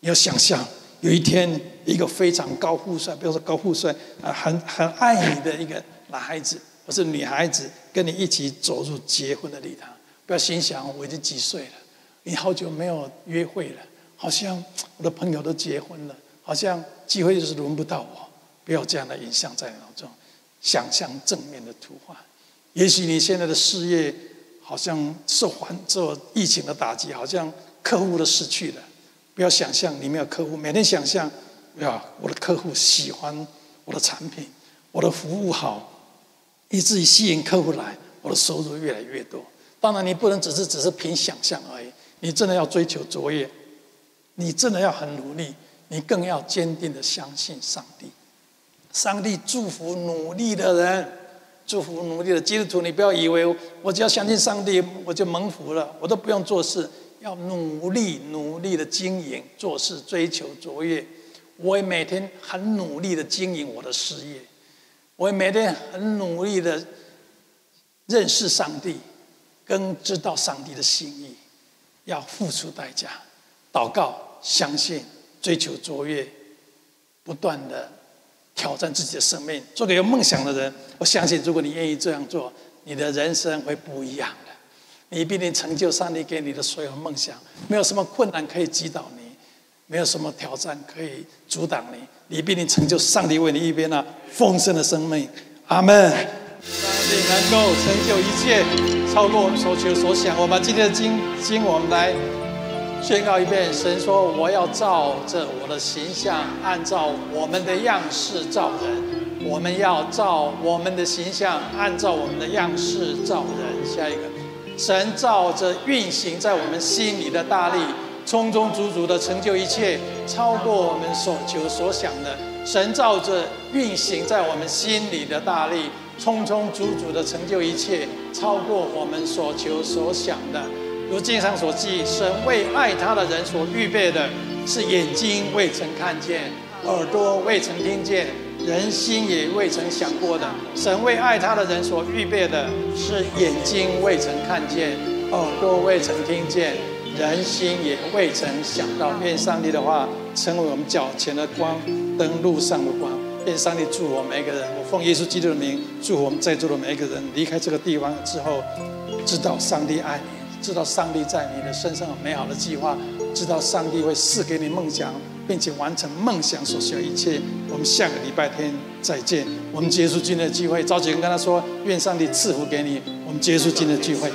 Speaker 1: 你要想象有一天一个非常高富帅，比如说高富帅啊，很很爱你的一个男孩子或是女孩子，跟你一起走入结婚的礼堂。不要心想我已经几岁了。你好久没有约会了，好像我的朋友都结婚了，好像机会就是轮不到我。不要这样的影像在脑中，想象正面的图画。也许你现在的事业好像受环受疫情的打击，好像客户都失去了。不要想象你没有客户，每天想象，呀，我的客户喜欢我的产品，我的服务好，以至于吸引客户来，我的收入越来越多。当然，你不能只是只是凭想象而已。你真的要追求卓越，你真的要很努力，你更要坚定的相信上帝。上帝祝福努力的人，祝福努力的基督徒。你不要以为我只要相信上帝，我就蒙福了，我都不用做事，要努力努力的经营做事，追求卓越。我也每天很努力的经营我的事业，我也每天很努力的认识上帝，跟知道上帝的心意。要付出代价，祷告、相信、追求卓越，不断的挑战自己的生命，做个有梦想的人。我相信，如果你愿意这样做，你的人生会不一样。你必定成就上帝给你的所有梦想，没有什么困难可以击倒你，没有什么挑战可以阻挡你。你必定成就上帝为你预备那丰盛的生命。阿门。上帝能够成就一切，超过我们所求所想。我们今天的经经，我们来宣告一遍：神说：“我要照着我的形象，按照我们的样式造人。”我们要照我们的形象，按照我们的样式造人。下一个，神照着运行在我们心里的大力，充充足足的成就一切，超过我们所求所想的。神照着运行在我们心里的大力，充充足足的成就一切，超过我们所求所想的。如经上所记，神为爱他的人所预备的，是眼睛未曾看见，耳朵未曾听见，人心也未曾想过的。神为爱他的人所预备的，是眼睛未曾看见，耳朵未曾听见，人心也未曾想到。愿上帝的话成为我们脚前的光，灯路上的光。愿上帝祝我们每一个人。我奉耶稣基督的名祝我们在座的每一个人。离开这个地方之后，知道上帝爱你。知道上帝在你的身上有美好的计划，知道上帝会赐给你梦想，并且完成梦想所需要一切。我们下个礼拜天再见。我们结束今天的聚会，召集人跟他说：愿上帝赐福给你。我们结束今天的聚会。